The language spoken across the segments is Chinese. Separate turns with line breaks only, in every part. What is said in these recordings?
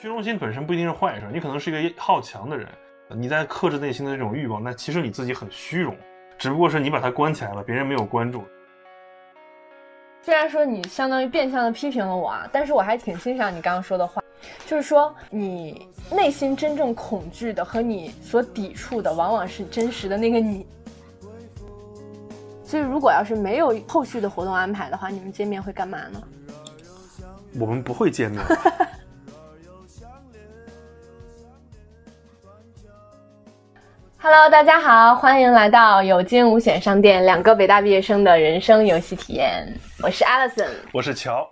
虚荣心本身不一定是坏事，你可能是一个好强的人，你在克制内心的这种欲望，那其实你自己很虚荣，只不过是你把它关起来了，别人没有关注。
虽然说你相当于变相的批评了我啊，但是我还挺欣赏你刚刚说的话，就是说你内心真正恐惧的和你所抵触的，往往是真实的那个你。所以，如果要是没有后续的活动安排的话，你们见面会干嘛呢？
我们不会见面。
Hello，大家好，欢迎来到有惊无险商店，两个北大毕业生的人生游戏体验。我是 Alison，
我是乔。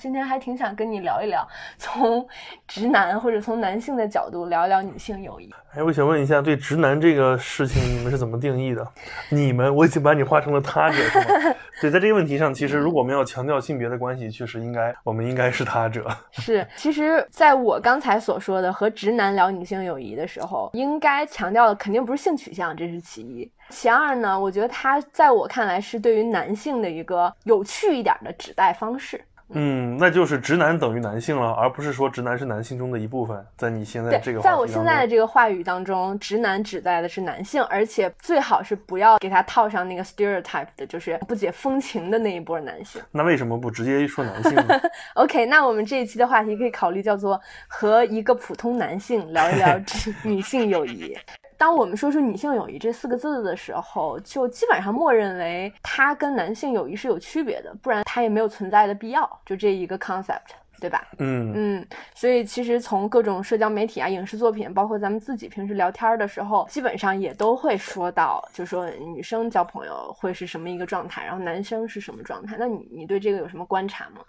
今天还挺想跟你聊一聊，从直男或者从男性的角度聊一聊女性友谊。
哎，我想问一下，对直男这个事情，你们是怎么定义的？你们，我已经把你画成了他者，是吗？对，在这个问题上，其实如果我们要强调性别的关系，确实应该，我们应该是他者。
是，其实在我刚才所说的和直男聊女性友谊的时候，应该强调的肯定不是性取向，这是其一。其二呢，我觉得他在我看来是对于男性的一个有趣一点的指代方式。
嗯，那就是直男等于男性了，而不是说直男是男性中的一部分。在你现在这个，
在我现在的这个话语当中，直男指代的是男性，而且最好是不要给他套上那个 stereotype 的，就是不解风情的那一波男性。
那为什么不直接说男性呢？
OK，那我们这一期的话题可以考虑叫做和一个普通男性聊一聊女性友谊。当我们说出女性友谊这四个字的时候，就基本上默认为它跟男性友谊是有区别的，不然它也没有存在的必要。就这一个 concept，对吧？
嗯
嗯。所以其实从各种社交媒体啊、影视作品，包括咱们自己平时聊天的时候，基本上也都会说到，就说女生交朋友会是什么一个状态，然后男生是什么状态。那你你对这个有什么观察吗？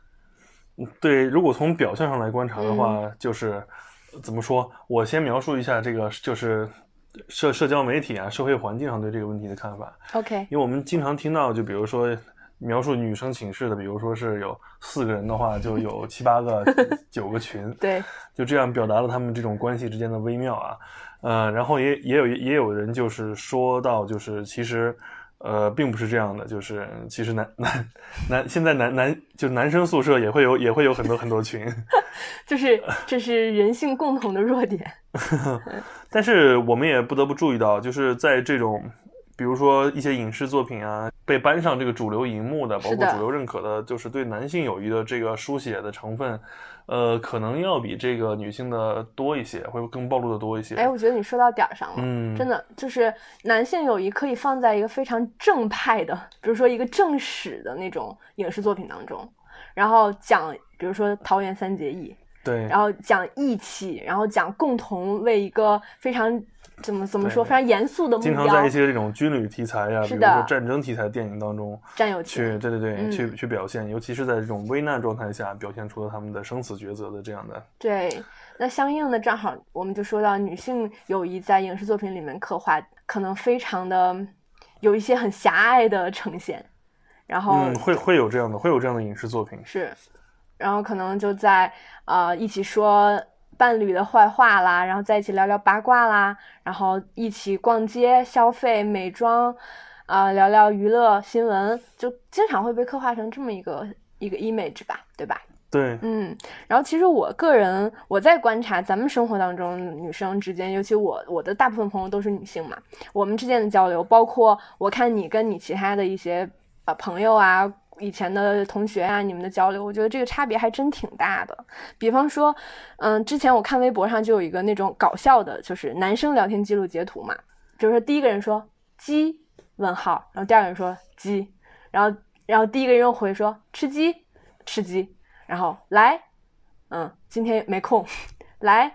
对，如果从表象上来观察的话，就是怎么说？我先描述一下这个，就是。社社交媒体啊，社会环境上对这个问题的看法。
OK，
因为我们经常听到，就比如说描述女生寝室的，比如说是有四个人的话，就有七八个、九个群。
对，
就这样表达了他们这种关系之间的微妙啊。呃，然后也也有也有人就是说到，就是其实。呃，并不是这样的，就是其实男男男现在男男就男生宿舍也会有也会有很多很多群，
就是这是人性共同的弱点。
但是我们也不得不注意到，就是在这种。比如说一些影视作品啊，被搬上这个主流荧幕的，包括主流认可的，就是对男性友谊的这个书写的成分，呃，可能要比这个女性的多一些，会更暴露的多一些。
哎，我觉得你说到点儿上了，嗯，真的就是男性友谊可以放在一个非常正派的，比如说一个正史的那种影视作品当中，然后讲，比如说桃园三结义，
对，
然后讲义气，然后讲共同为一个非常。怎么怎么说？非常严肃的目
标。经常在一些这种军旅题材呀，比如说战争题材电影当中，
战友
去，对对对，去去表现，尤其是在这种危难状态下，表现出了他们的生死抉择的这样的。
对，那相应的正好我们就说到女性友谊在影视作品里面刻画，可能非常的有一些很狭隘的呈现，然后
嗯，会会有这样的，会有这样的影视作品
是，然后可能就在呃一起说。伴侣的坏话啦，然后在一起聊聊八卦啦，然后一起逛街消费美妆，啊，聊聊娱乐新闻，就经常会被刻画成这么一个一个 image 吧，对吧？
对，
嗯，然后其实我个人我在观察咱们生活当中女生之间，尤其我我的大部分朋友都是女性嘛，我们之间的交流，包括我看你跟你其他的一些呃朋友啊。以前的同学啊，你们的交流，我觉得这个差别还真挺大的。比方说，嗯，之前我看微博上就有一个那种搞笑的，就是男生聊天记录截图嘛，就是第一个人说鸡问号，然后第二个人说鸡，然后然后第一个人又回说吃鸡吃鸡，然后来，嗯，今天没空，来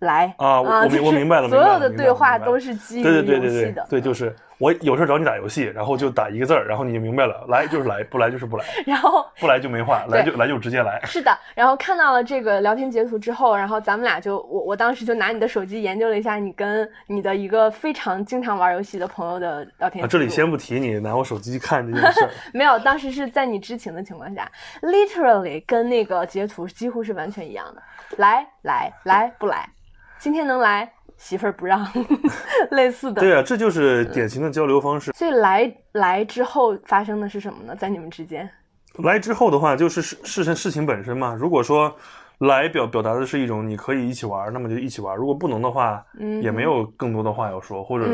来
啊，我我明白了，
所有的对话都是基于游戏的，
对，就是。我有事找你打游戏，然后就打一个字儿，然后你就明白了，来就是来，不来就是不来，
然后
不来就没话，来就来就直接来。
是的，然后看到了这个聊天截图之后，然后咱们俩就我我当时就拿你的手机研究了一下你跟你的一个非常经常玩游戏的朋友的聊天。
这里先不提你拿我手机看这件事，
没有，当时是在你知情的情况下，literally 跟那个截图几乎是完全一样的，来来来不来，今天能来。媳妇儿不让，类似的。
对啊，这就是典型的交流方式。
所以来来之后发生的是什么呢？在你们之间，
来之后的话，就是事事事情本身嘛。如果说来表表达的是一种你可以一起玩，那么就一起玩。如果不能的话，
嗯，
也没有更多的话要说，或者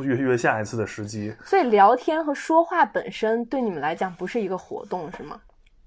约约下一次的时机。
所以聊天和说话本身对你们来讲不是一个活动，是吗？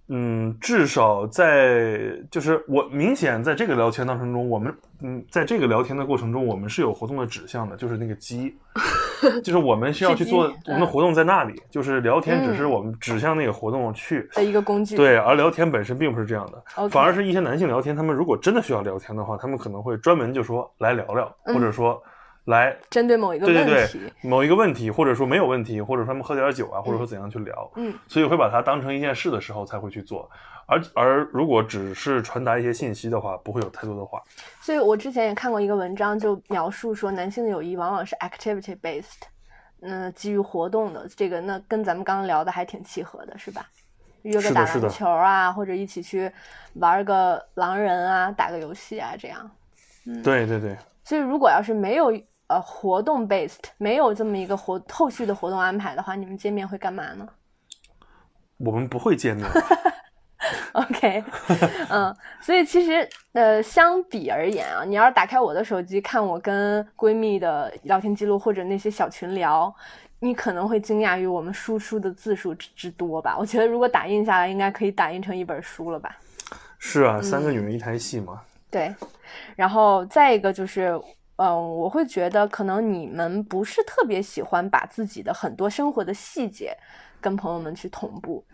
嗯，至少在就是我明显在这个聊天当程中，我们嗯，在这个聊天的过程中，我们是有活动的指向的，就是那个鸡，就是我们需要去做我们的活动在那里，就是聊天只是我们指向那个活动去
的一个工具。
对，而聊天本身并不是这样的，反而是一些男性聊天，他们如果真的需要聊天的话，他们可能会专门就说来聊聊，或者说。来
针对某一个问
题，某一个问题，或者说没有问题，或者说他们喝点酒啊，或者说怎样去聊，
嗯，
所以会把它当成一件事的时候才会去做，而而如果只是传达一些信息的话，不会有太多的话。
所以我之前也看过一个文章，就描述说男性的友谊往往是 activity based，嗯，基于活动的，这个那跟咱们刚刚聊的还挺契合的，是吧？约个打篮球啊，或者一起去玩个狼人啊，打个游戏啊，这样。嗯，
对对对。
所以如果要是没有。呃，活动 based 没有这么一个活后续的活动安排的话，你们见面会干嘛呢？
我们不会见面。
OK，嗯，所以其实呃，相比而言啊，你要是打开我的手机看我跟闺蜜的聊天记录或者那些小群聊，你可能会惊讶于我们输出的字数之多吧？我觉得如果打印下来，应该可以打印成一本书了吧？
是啊，三个女人一台戏嘛。
对，然后再一个就是。嗯，我会觉得可能你们不是特别喜欢把自己的很多生活的细节跟朋友们去同步。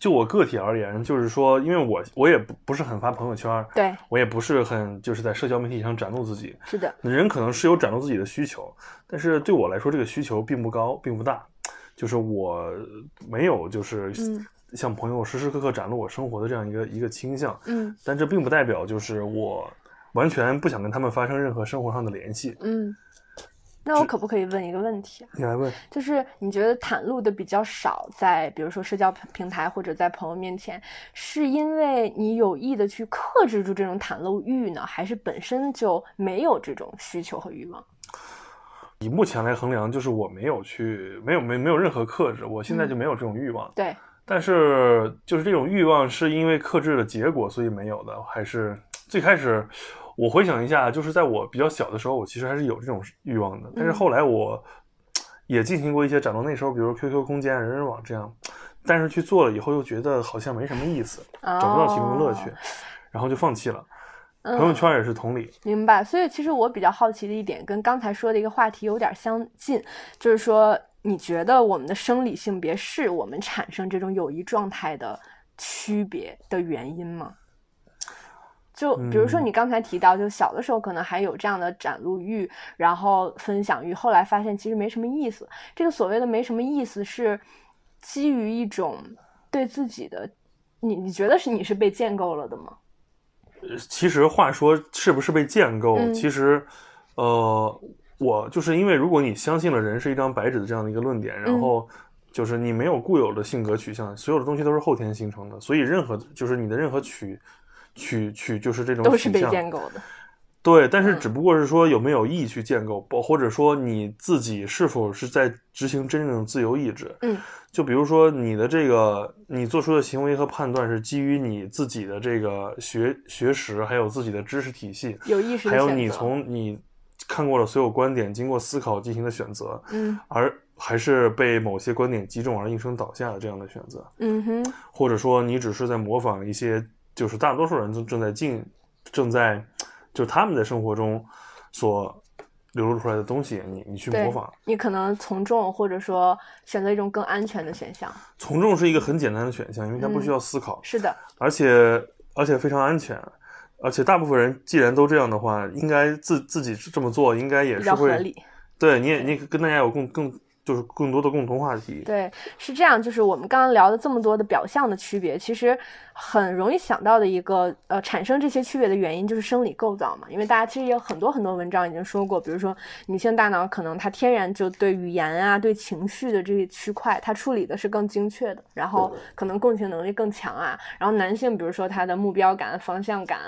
就我个体而言，就是说，因为我我也不不是很发朋友圈，
对
我也不是很就是在社交媒体上展露自己。
是的，
人可能是有展露自己的需求，但是对我来说，这个需求并不高，并不大。就是我没有就是向朋友时时刻刻展露我生活的这样一个一个倾向。
嗯，
但这并不代表就是我。完全不想跟他们发生任何生活上的联系。
嗯，那我可不可以问一个问题啊？
你来问，
就是你觉得袒露的比较少，在比如说社交平台或者在朋友面前，是因为你有意的去克制住这种袒露欲呢，还是本身就没有这种需求和欲望？
以目前来衡量，就是我没有去，没有没没有任何克制，我现在就没有这种欲望。
对，
但是就是这种欲望是因为克制的结果所以没有的，还是最开始？我回想一下，就是在我比较小的时候，我其实还是有这种欲望的。但是后来我也进行过一些展露，那时候比如 QQ 空间、人人网这样，但是去做了以后又觉得好像没什么意思，找不到其中的乐趣，然后就放弃了。朋友圈也是同理。
明白。所以其实我比较好奇的一点，跟刚才说的一个话题有点相近，就是说你觉得我们的生理性别是我们产生这种友谊状态的区别的原因吗？就比如说你刚才提到，就小的时候可能还有这样的展露欲，然后分享欲，后来发现其实没什么意思。这个所谓的没什么意思，是基于一种对自己的，你你觉得是你是被建构了的吗？
呃，其实话说是不是被建构，其实，呃，我就是因为如果你相信了人是一张白纸的这样的一个论点，然后就是你没有固有的性格取向，所有的东西都是后天形成的，所以任何就是你的任何取。取取就是这种
都是被建构的，
对，但是只不过是说有没有意去建构，或或者说你自己是否是在执行真正的自由意志？
嗯，
就比如说你的这个你做出的行为和判断是基于你自己的这个学学识，还有自己的知识体系，
有意识，
还有你从你看过了所有观点，经过思考进行的选择，
嗯，
而还是被某些观点击中而应声倒下的这样的选择，
嗯哼，
或者说你只是在模仿一些。就是大多数人都正在进，正在，就是他们在生活中所流露出来的东西，你你去模仿，
你可能从众，或者说选择一种更安全的选项。
从众是一个很简单的选项，因为它不需要思考。
是的，
而且而且非常安全，而且大部分人既然都这样的话，应该自自己这么做，应该也是会。对，你也你跟大家有更更。就是更多的共同话题。
对，是这样。就是我们刚刚聊的这么多的表象的区别，其实很容易想到的一个呃，产生这些区别的原因就是生理构造嘛。因为大家其实也有很多很多文章已经说过，比如说女性大脑可能它天然就对语言啊、对情绪的这些区块，它处理的是更精确的，然后可能共情能力更强啊。然后男性，比如说他的目标感、方向感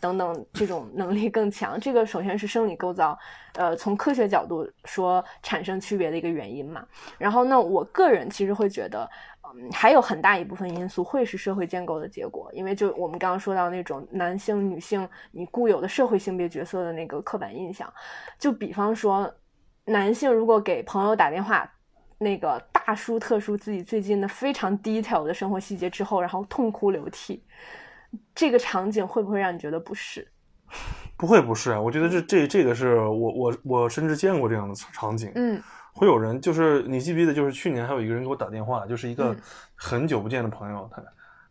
等等这种能力更强，这个首先是生理构造。呃，从科学角度说，产生区别的一个原因嘛。然后呢，我个人其实会觉得，嗯，还有很大一部分因素会是社会建构的结果，因为就我们刚刚说到那种男性、女性你固有的社会性别角色的那个刻板印象，就比方说，男性如果给朋友打电话，那个大书特书自己最近的非常 detail 的生活细节之后，然后痛哭流涕，这个场景会不会让你觉得不适？
不会不是啊，我觉得这这这个是我我我甚至见过这样的场景，
嗯。
会有人，就是你记不记得，就是去年还有一个人给我打电话，就是一个很久不见的朋友，他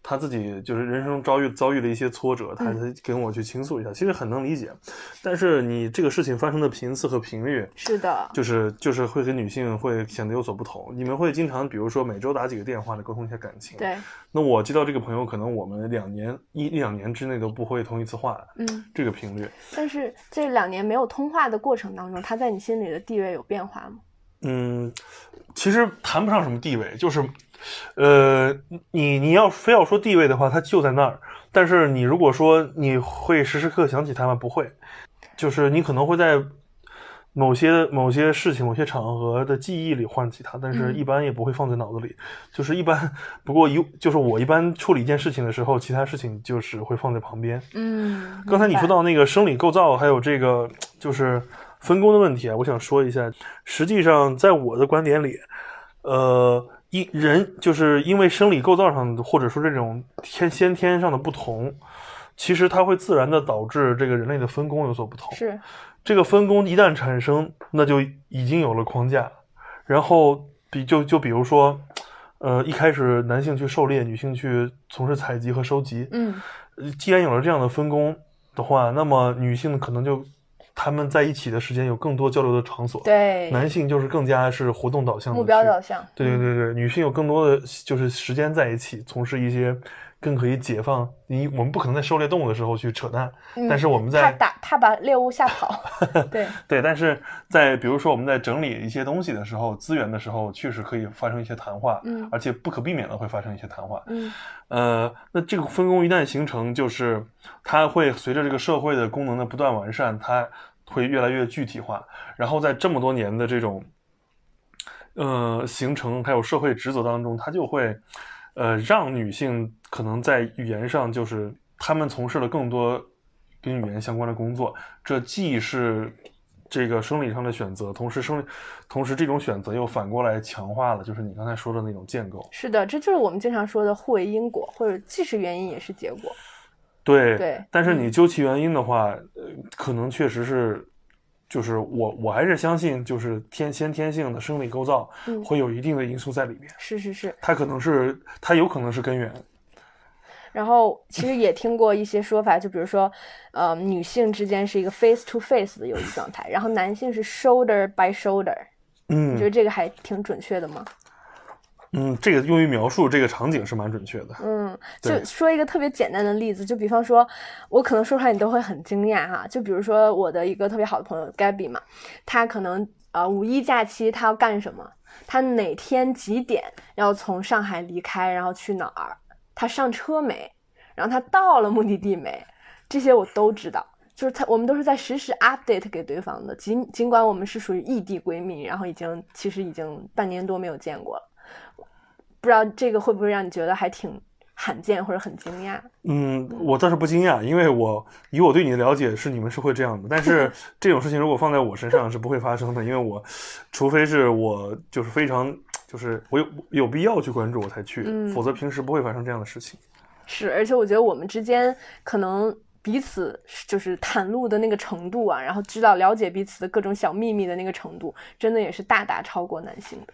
他自己就是人生遭遇遭遇了一些挫折，他跟我去倾诉一下，其实很能理解。但是你这个事情发生的频次和频率
是的，
就是就是会跟女性会显得有所不同。你们会经常，比如说每周打几个电话来沟通一下感情。
对。
那我接到这个朋友，可能我们两年一一两年之内都不会通一次话。
嗯。
这个频率。
但是这两年没有通话的过程当中，他在你心里的地位有变化吗？
嗯，其实谈不上什么地位，就是，呃，你你要非要说地位的话，他就在那儿。但是你如果说你会时时刻想起他吗？不会，就是你可能会在某些某些事情、某些场合的记忆里唤起他，但是一般也不会放在脑子里。就是一般，不过一就是我一般处理一件事情的时候，其他事情就是会放在旁边。
嗯，
刚才你说到那个生理构造，还有这个就是。分工的问题啊，我想说一下。实际上，在我的观点里，呃，因人就是因为生理构造上或者说这种天先天上的不同，其实它会自然的导致这个人类的分工有所不同。
是，
这个分工一旦产生，那就已经有了框架。然后比就就比如说，呃，一开始男性去狩猎，女性去从事采集和收集。
嗯，
既然有了这样的分工的话，那么女性可能就。他们在一起的时间有更多交流的场所，
对，
男性就是更加是活动导向、
目标导向，
对对对对，女性有更多的就是时间在一起，从事一些更可以解放你。我们不可能在狩猎动物的时候去扯淡，但是我们在
怕打怕把猎物吓跑，对
对，但是在比如说我们在整理一些东西的时候，资源的时候，确实可以发生一些谈话，
嗯，
而且不可避免的会发生一些谈话，
嗯，
呃，那这个分工一旦形成，就是它会随着这个社会的功能的不断完善，它。会越来越具体化，然后在这么多年的这种，呃，形成还有社会职责当中，它就会，呃，让女性可能在语言上就是她们从事了更多跟语言相关的工作，这既是这个生理上的选择，同时生，同时这种选择又反过来强化了就是你刚才说的那种建构。
是的，这就是我们经常说的互为因果，或者既是原因也是结果。
对
对，
但是你究其原因的话，呃，可能确实是，就是我我还是相信，就是天先天性的生理构造会有一定的因素在里面。
是是是，
它可能是它有可能是根源。
然后其实也听过一些说法，就比如说，呃，女性之间是一个 face to face 的友谊状态，然后男性是 shoulder by shoulder。
嗯，
你觉得这个还挺准确的吗？
嗯，这个用于描述这个场景是蛮准确的。
嗯，就说一个特别简单的例子，就比方说，我可能说出来你都会很惊讶哈。就比如说我的一个特别好的朋友 Gabby 嘛，他可能呃五一假期他要干什么？他哪天几点要从上海离开，然后去哪儿？他上车没？然后他到了目的地没？这些我都知道。就是他，我们都是在实时 update 给对方的。尽尽管我们是属于异地闺蜜，然后已经其实已经半年多没有见过了。不知道这个会不会让你觉得还挺罕见或者很惊讶？
嗯，我倒是不惊讶，因为我以我对你的了解是你们是会这样的。但是 这种事情如果放在我身上是不会发生的，因为我除非是我就是非常就是我有有必要去关注我才去，否则平时不会发生这样的事情。
是，而且我觉得我们之间可能彼此就是袒露的那个程度啊，然后知道了解彼此的各种小秘密的那个程度，真的也是大大超过男性的。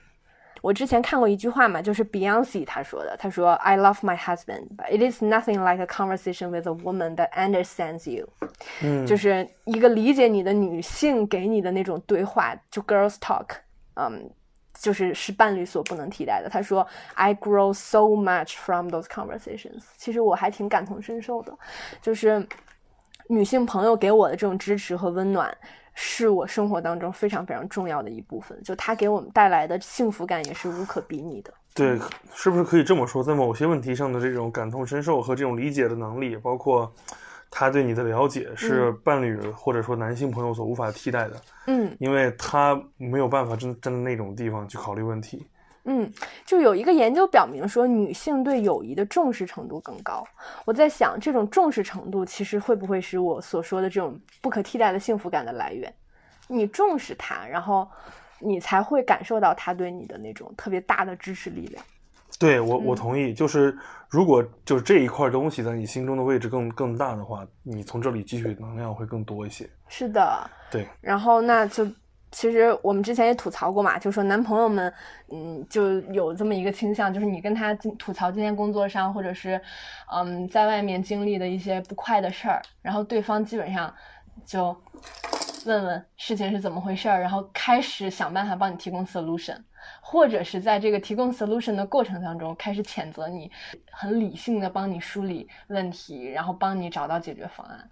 我之前看过一句话嘛，就是 Beyonce 她说的，她说 I love my husband, but it is nothing like a conversation with a woman that understands you。
嗯，
就是一个理解你的女性给你的那种对话，就 girls talk，嗯，就是是伴侣所不能替代的。她说 I grow so much from those conversations。其实我还挺感同身受的，就是女性朋友给我的这种支持和温暖。是我生活当中非常非常重要的一部分，就它给我们带来的幸福感也是无可比拟的。
对，是不是可以这么说，在某些问题上的这种感同身受和这种理解的能力，包括他对你的了解，是伴侣或者说男性朋友所无法替代的。
嗯，
因为他没有办法真站在那种地方去考虑问题，
嗯，就有一个研究表明说，女性对友谊的重视程度更高。我在想，这种重视程度其实会不会是我所说的这种不可替代的幸福感的来源？你重视他，然后你才会感受到他对你的那种特别大的支持力量。
对我，我同意。就是如果就是这一块东西在你心中的位置更更大的话，你从这里汲取能量会更多一些。
是的，
对。
然后那就其实我们之前也吐槽过嘛，就说男朋友们，嗯，就有这么一个倾向，就是你跟他吐槽今天工作上或者是嗯在外面经历的一些不快的事儿，然后对方基本上就问问事情是怎么回事儿，然后开始想办法帮你提供 solution。或者是在这个提供 solution 的过程当中，开始谴责你，很理性的帮你梳理问题，然后帮你找到解决方案。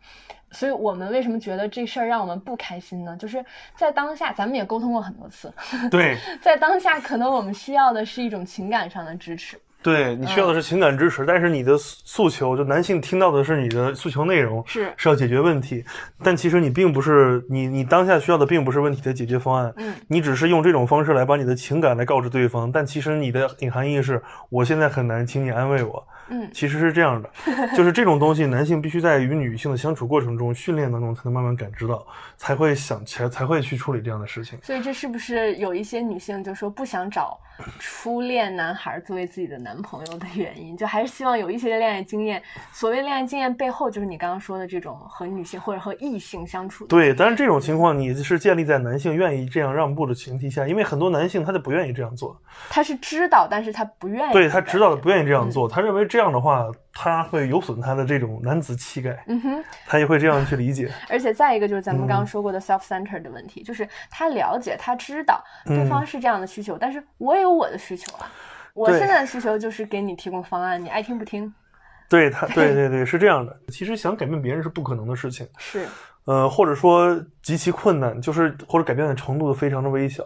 所以我们为什么觉得这事儿让我们不开心呢？就是在当下，咱们也沟通过很多次。
对，
在当下，可能我们需要的是一种情感上的支持。
对你需要的是情感支持，但是你的诉求，就男性听到的是你的诉求内容
是。
是要解决问题，但其实你并不是你你当下需要的并不是问题的解决方案，
嗯，
你只是用这种方式来把你的情感来告知对方，但其实你的隐含意义是我现在很难，请你安慰我。
嗯，
其实是这样的，就是这种东西，男性必须在与女性的相处过程中训练当中才能慢慢感知到，才会想起来，才会去处理这样的事情。
所以这是不是有一些女性就说不想找初恋男孩作为自己的男朋友的原因？就还是希望有一些恋爱经验。所谓恋爱经验背后，就是你刚刚说的这种和女性或者和异性相处。
对，但是这种情况你是建立在男性愿意这样让步的前提下，因为很多男性他就不愿意这样做。
他是知道，但是他不愿意。
对他知道的不愿意这样做，他认为这样的话。他会有损他的这种男子气概，
嗯哼，
他也会这样去理解。
而且再一个就是咱们刚刚说过的 self-centered 的问题，就是他了解，他知道对方是这样的需求，但是我也有我的需求啊。我现在的需求就是给你提供方案，你爱听不听？
对他，对 对对，是这样的。其实想改变别人是不可能的事情。
是。
呃，或者说极其困难，就是或者改变的程度非常的微小，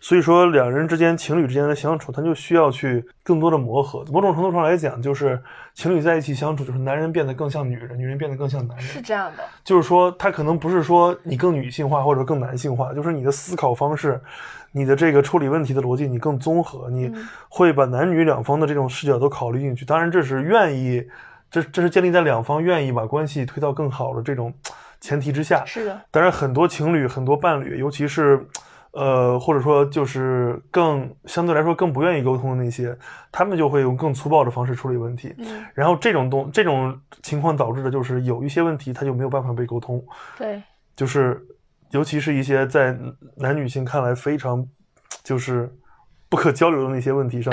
所以说两人之间、情侣之间的相处，他就需要去更多的磨合。某种程度上来讲，就是情侣在一起相处，就是男人变得更像女人，女人变得更像男人。
是这样的，
就是说他可能不是说你更女性化或者更男性化，就是你的思考方式，你的这个处理问题的逻辑，你更综合，你会把男女两方的这种视角都考虑进去。当然，这是愿意，这这是建立在两方愿意把关系推到更好的这种。前提之下
是的，
当然很多情侣、很多伴侣，尤其是，呃，或者说就是更相对来说更不愿意沟通的那些，他们就会用更粗暴的方式处理问题。
嗯，
然后这种东这种情况导致的就是有一些问题他就没有办法被沟通。
对，
就是尤其是一些在男女性看来非常就是不可交流的那些问题上，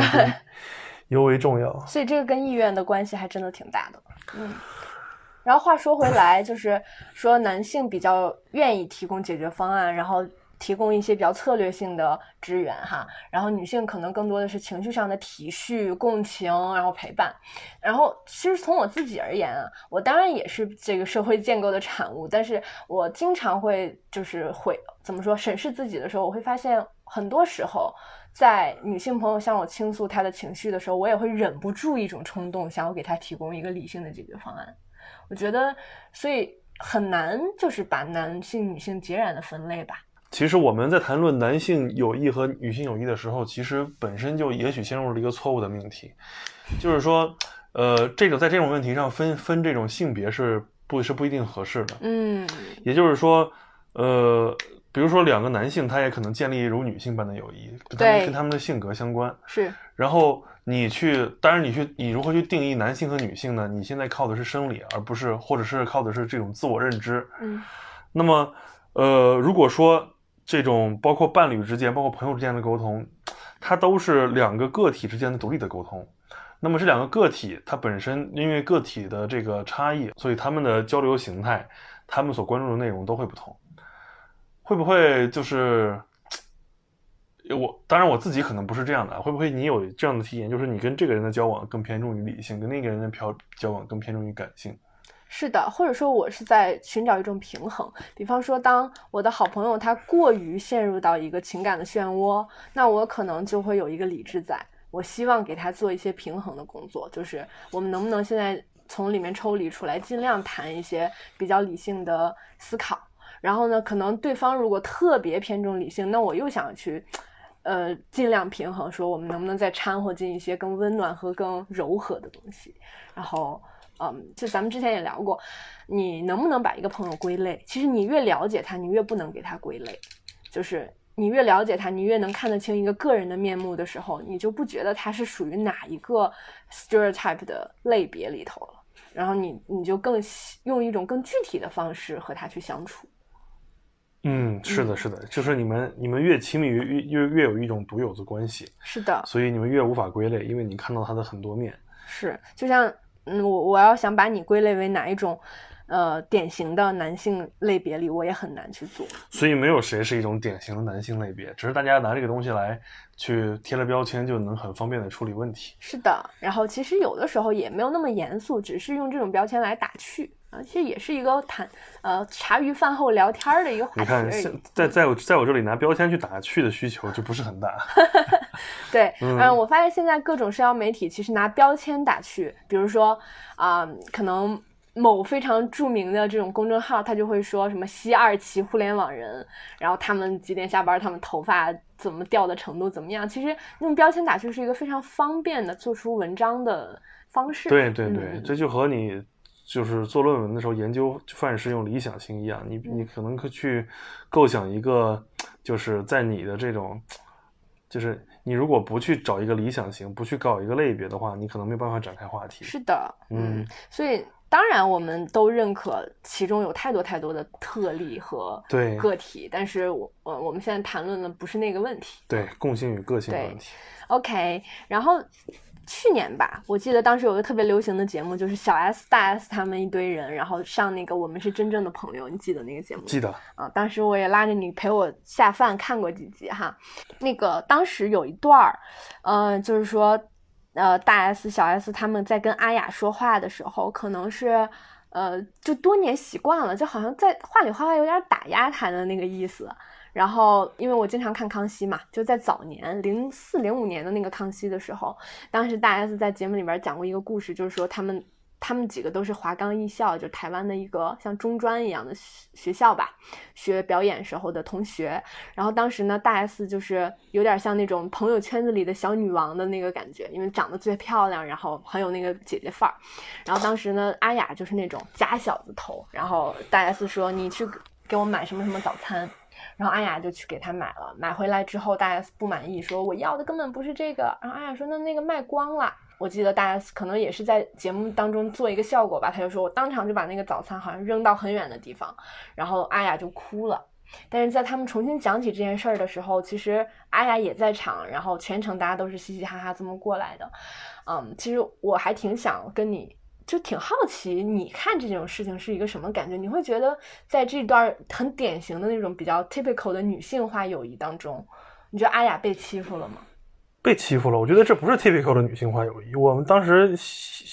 尤为重要。
所以这个跟意愿的关系还真的挺大的。嗯。然后话说回来，就是说男性比较愿意提供解决方案，然后提供一些比较策略性的支援哈。然后女性可能更多的是情绪上的体恤、共情，然后陪伴。然后其实从我自己而言啊，我当然也是这个社会建构的产物，但是我经常会就是会怎么说审视自己的时候，我会发现很多时候，在女性朋友向我倾诉她的情绪的时候，我也会忍不住一种冲动，想要给她提供一个理性的解决方案。我觉得，所以很难，就是把男性、女性截然的分类吧。
其实我们在谈论男性友谊和女性友谊的时候，其实本身就也许陷入了一个错误的命题，就是说，呃，这个在这种问题上分分这种性别是不是不一定合适的。
嗯，
也就是说，呃，比如说两个男性，他也可能建立一种女性般的友谊，
对，
跟他们的性格相关。
是，
然后。你去，当然你去，你如何去定义男性和女性呢？你现在靠的是生理，而不是，或者是靠的是这种自我认知。
嗯，
那么，呃，如果说这种包括伴侣之间、包括朋友之间的沟通，它都是两个个体之间的独立的沟通。那么这两个个体，它本身因为个体的这个差异，所以他们的交流形态，他们所关注的内容都会不同。会不会就是？我当然我自己可能不是这样的，会不会你有这样的体验？就是你跟这个人的交往更偏重于理性，跟那个人的交交往更偏重于感性。
是的，或者说我是在寻找一种平衡。比方说，当我的好朋友他过于陷入到一个情感的漩涡，那我可能就会有一个理智在，我希望给他做一些平衡的工作，就是我们能不能现在从里面抽离出来，尽量谈一些比较理性的思考。然后呢，可能对方如果特别偏重理性，那我又想去。呃，尽量平衡，说我们能不能再掺和进一些更温暖和更柔和的东西。然后，嗯，就咱们之前也聊过，你能不能把一个朋友归类？其实你越了解他，你越不能给他归类。就是你越了解他，你越能看得清一个个人的面目的时候，你就不觉得他是属于哪一个 stereotype 的类别里头了。然后你你就更用一种更具体的方式和他去相处。
嗯，是的，是的，就是你们你们越亲密越越越有一种独有的关系。
是的，
所以你们越无法归类，因为你看到他的很多面。
是，就像嗯，我我要想把你归类为哪一种。呃，典型的男性类别里，我也很难去做。
所以没有谁是一种典型的男性类别，只是大家拿这个东西来去贴了标签，就能很方便的处理问题。
是的，然后其实有的时候也没有那么严肃，只是用这种标签来打趣啊，其实也是一个谈呃茶余饭后聊天的一个话题。
你看，在在我在我这里拿标签去打趣的需求就不是很大。
对，嗯，我发现现在各种社交媒体其实拿标签打趣，比如说啊，可能。某非常著名的这种公众号，他就会说什么“西二旗互联网人”，然后他们几点下班，他们头发怎么掉的程度怎么样？其实用标签打趣是一个非常方便的做出文章的方式。
对对对，这就和你就是做论文的时候研究范式用理想型一样，你你可能去构想一个，就是在你的这种，就是你如果不去找一个理想型，不去搞一个类别的话，你可能没有办法展开话题。
是的，嗯，所以。当然，我们都认可其中有太多太多的特例和个体，但是我我，我们现在谈论的不是那个问题，
对共性与个性的问题。
OK，然后去年吧，我记得当时有个特别流行的节目，就是小 S、大 S 他们一堆人，然后上那个《我们是真正的朋友》，你记得那个节目？
记得
啊，当时我也拉着你陪我下饭看过几集哈。那个当时有一段儿，呃，就是说。呃，大 S、小 S 他们在跟阿雅说话的时候，可能是，呃，就多年习惯了，就好像在话里话外有点打压他的那个意思。然后，因为我经常看康熙嘛，就在早年零四零五年的那个康熙的时候，当时大 S 在节目里边讲过一个故事，就是说他们。他们几个都是华冈艺校，就台湾的一个像中专一样的学校吧，学表演时候的同学。然后当时呢，大 S 就是有点像那种朋友圈子里的小女王的那个感觉，因为长得最漂亮，然后很有那个姐姐范儿。然后当时呢，阿雅就是那种假小子头。然后大 S 说：“你去给我买什么什么早餐。”然后阿雅就去给他买了。买回来之后，大 S 不满意，说：“我要的根本不是这个。”然后阿雅说：“那那个卖光了。”我记得大 S 可能也是在节目当中做一个效果吧，他就说我当场就把那个早餐好像扔到很远的地方，然后阿雅就哭了。但是在他们重新讲起这件事儿的时候，其实阿雅也在场，然后全程大家都是嘻嘻哈哈这么过来的。嗯，其实我还挺想跟你，就挺好奇，你看这种事情是一个什么感觉？你会觉得在这段很典型的那种比较 typical 的女性化友谊当中，你觉得阿雅被欺负了吗？
被欺负了，我觉得这不是 typical 的女性化友谊。我们当时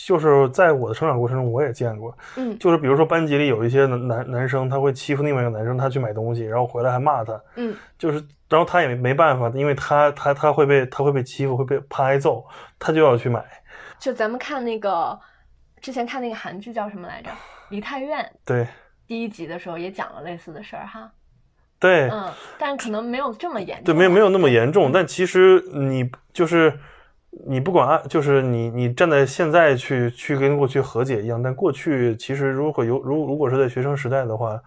就是在我的成长过程中，我也见过，
嗯，
就是比如说班级里有一些男男生，他会欺负另外一个男生，他去买东西，然后回来还骂他，
嗯，
就是然后他也没办法，因为他他他会被他会被欺负，会被怕挨揍，他就要去买。
就咱们看那个之前看那个韩剧叫什么来着，《梨泰院 》
对，
第一集的时候也讲了类似的事儿哈。
对，
嗯，但可能没有这么严重。
对，没有没有那么严重。但其实你就是你不管，就是你你站在现在去去跟过去和解一样。但过去其实如果有如如果是在学生时代的话，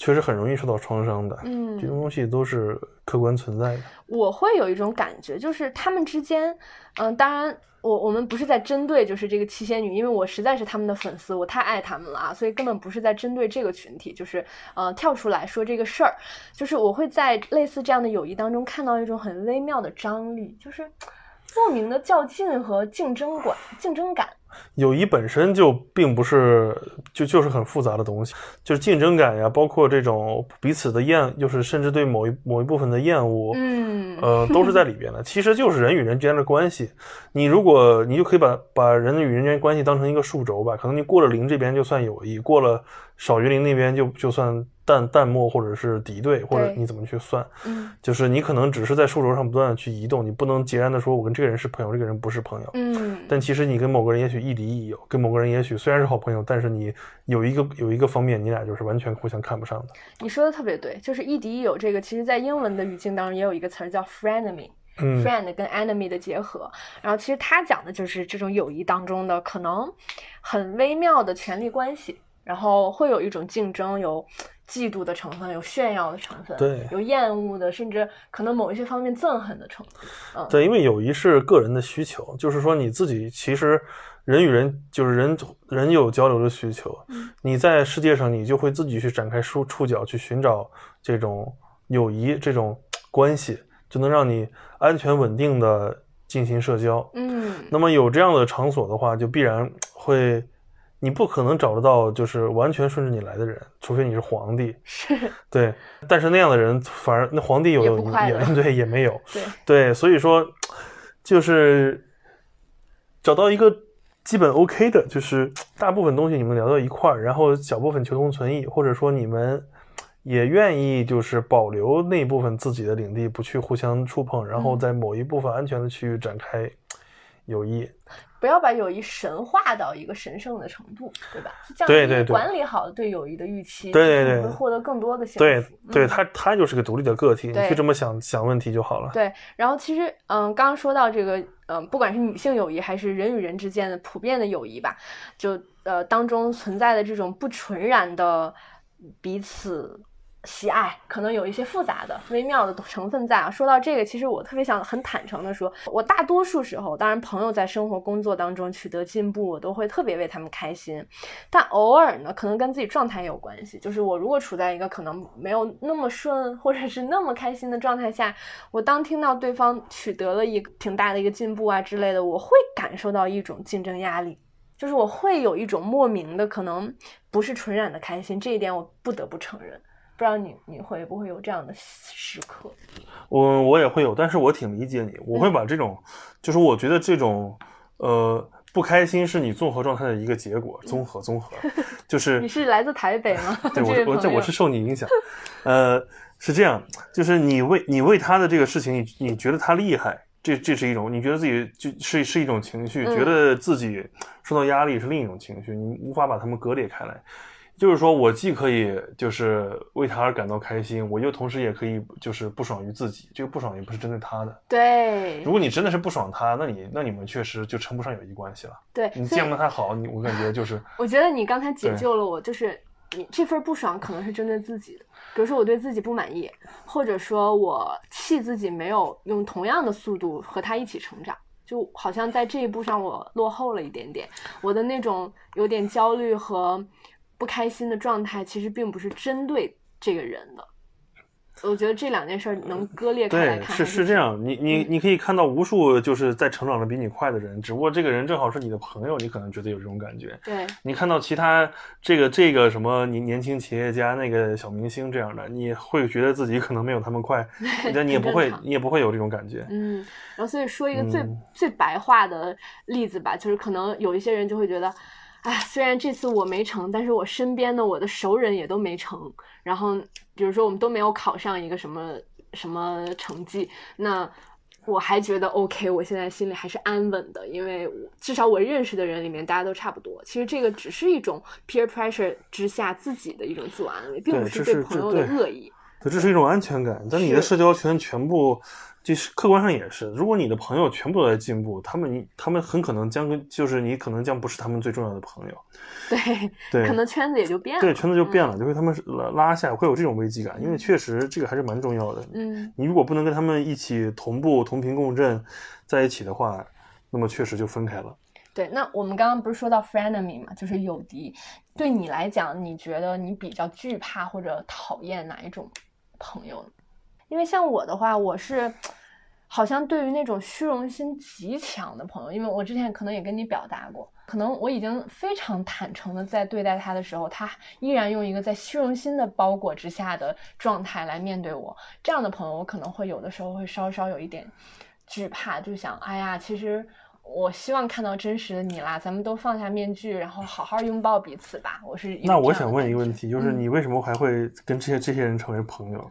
确实很容易受到创伤的。
嗯，
这种东西都是客观存在的。
我会有一种感觉，就是他们之间，嗯，当然。我我们不是在针对就是这个七仙女，因为我实在是他们的粉丝，我太爱他们了啊，所以根本不是在针对这个群体，就是呃跳出来说这个事儿，就是我会在类似这样的友谊当中看到一种很微妙的张力，就是莫名的较劲和竞争感，竞争感。
友谊本身就并不是就就是很复杂的东西，就是竞争感呀，包括这种彼此的厌，就是甚至对某一某一部分的厌恶，
嗯，
呃，都是在里边的。其实就是人与人之间的关系。你如果你就可以把把人与人之间关系当成一个数轴吧，可能你过了零这边就算友谊，过了少于零那边就就算。淡淡漠或者是敌对，或者你怎么去算？
嗯，
就是你可能只是在数轴上不断的去移动，你不能截然的说我跟这个人是朋友，这个人不是朋友。
嗯，
但其实你跟某个人也许亦敌亦友，跟某个人也许虽然是好朋友，但是你有一个有一个方面，你俩就是完全互相看不上的。
你说的特别对，就是亦敌亦友这个，其实在英文的语境当中也有一个词儿叫 frenemy。friend 跟 enemy 的结合，然后其实他讲的就是这种友谊当中的可能很微妙的权力关系，然后会有一种竞争，有嫉妒的成分，有炫耀的成分，
对，
有厌恶的，甚至可能某一些方面憎恨的成分。嗯，
对，因为友谊是个人的需求，就是说你自己其实人与人就是人人有交流的需求，你在世界上你就会自己去展开触触角去寻找这种友谊这种关系。就能让你安全稳定的进行社交，
嗯，
那么有这样的场所的话，就必然会，你不可能找得到就是完全顺着你来的人，除非你是皇帝，
是，
对，但是那样的人反而那皇帝有
也
也 对也没有，
对
对，所以说就是找到一个基本 OK 的，就是大部分东西你们聊到一块儿，然后小部分求同存异，或者说你们。也愿意就是保留那部分自己的领地，不去互相触碰，然后在某一部分安全的区域展开友谊。
不要把友谊神化到一个神圣的程度，对吧？这样
对对对，
管理好对友谊的预期，
对对对，
会获得更多的幸
福。对对，他他就是个独立的个体，
你
去这么想想问题就好了。
对，然后其实嗯，刚刚说到这个嗯，不管是女性友谊还是人与人之间的普遍的友谊吧，就呃当中存在的这种不纯然的彼此。喜爱可能有一些复杂的、微妙的成分在啊。说到这个，其实我特别想很坦诚的说，我大多数时候，当然朋友在生活、工作当中取得进步，我都会特别为他们开心。但偶尔呢，可能跟自己状态有关系。就是我如果处在一个可能没有那么顺，或者是那么开心的状态下，我当听到对方取得了一个挺大的一个进步啊之类的，我会感受到一种竞争压力，就是我会有一种莫名的，可能不是纯然的开心。这一点我不得不承认。不知道你你会不会有这样的时刻？
我我也会有，但是我挺理解你。我会把这种，就是我觉得这种，呃，不开心是你综合状态的一个结果。综合综合，就是
你是来自台北吗？
对，我我这我是受你影响。呃，是这样，就是你为你为他的这个事情，你你觉得他厉害，这这是一种，你觉得自己就是是一种情绪，觉得自己受到压力是另一种情绪，你无法把他们割裂开来。就是说，我既可以就是为他而感到开心，我又同时也可以就是不爽于自己。这个不爽也不是针对他的。
对，
如果你真的是不爽他，那你那你们确实就称不上友谊关系了。
对，
你见不得他好，你我感觉就是。
我觉得你刚才解救了我，就是你这份不爽可能是针对自己的，比如说我对自己不满意，或者说我气自己没有用同样的速度和他一起成长，就好像在这一步上我落后了一点点，我的那种有点焦虑和。不开心的状态其实并不是针对这个人的，我觉得这两件事能割裂开来看。
是是这样，你你你可以看到无数就是在成长的比你快的人，只不过这个人正好是你的朋友，你可能觉得有这种感觉。
对，
你看到其他这个这个什么年年轻企业家那个小明星这样的，你会觉得自己可能没有他们快，但你也不会你也不会有这种感觉。
嗯，然后所以说一个最最白话的例子吧，就是可能有一些人就会觉得。哎，虽然这次我没成，但是我身边的我的熟人也都没成。然后，比如说我们都没有考上一个什么什么成绩，那我还觉得 OK，我现在心里还是安稳的，因为至少我认识的人里面大家都差不多。其实这个只是一种 peer pressure 之下自己的一种自我安慰，并不是对朋友的恶意。
对，这是一种安全感。但你的社交圈全部。就是客观上也是，如果你的朋友全部都在进步，他们你他们很可能将跟就是你可能将不是他们最重要的朋友，
对
对，
可能圈子也就变了，
对，圈子就变了，就会他们拉拉下，会有这种危机感，因为确实这个还是蛮重要的。
嗯，
你如果不能跟他们一起同步同频共振在一起的话，那么确实就分开了。
对，那我们刚刚不是说到 frenemy 嘛，就是友敌，对你来讲，你觉得你比较惧怕或者讨厌哪一种朋友？因为像我的话，我是好像对于那种虚荣心极强的朋友，因为我之前可能也跟你表达过，可能我已经非常坦诚的在对待他的时候，他依然用一个在虚荣心的包裹之下的状态来面对我。这样的朋友，我可能会有的时候会稍稍有一点惧怕，就想，哎呀，其实我希望看到真实的你啦，咱们都放下面具，然后好好拥抱彼此吧。我是
那我想问一个问题，就是你为什么还会跟这些这些人成为朋友？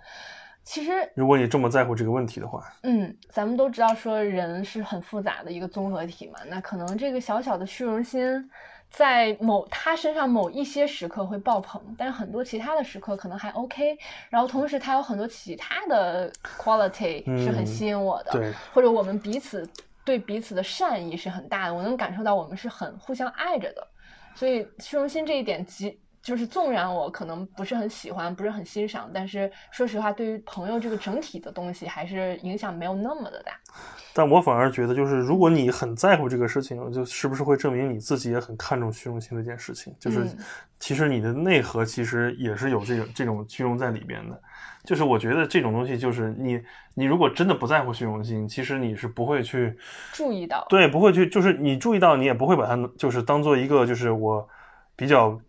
其实，
如果你这么在乎这个问题的话，
嗯，咱们都知道说人是很复杂的一个综合体嘛，那可能这个小小的虚荣心。在某他身上某一些时刻会爆棚，但是很多其他的时刻可能还 OK。然后同时他有很多其他的 quality 是很吸引我的，
对，
或者我们彼此对彼此的善意是很大的，我能感受到我们是很互相爱着的。所以虚荣心这一点极。就是纵然我可能不是很喜欢，不是很欣赏，但是说实话，对于朋友这个整体的东西，还是影响没有那么的大。
但我反而觉得，就是如果你很在乎这个事情，就是不是会证明你自己也很看重虚荣心这件事情？就是其实你的内核其实也是有这个这种虚荣在里边的。就是我觉得这种东西，就是你你如果真的不在乎虚荣心，其实你是不会去
注意到，
对，不会去，就是你注意到，你也不会把它就是当做一个就是我比较。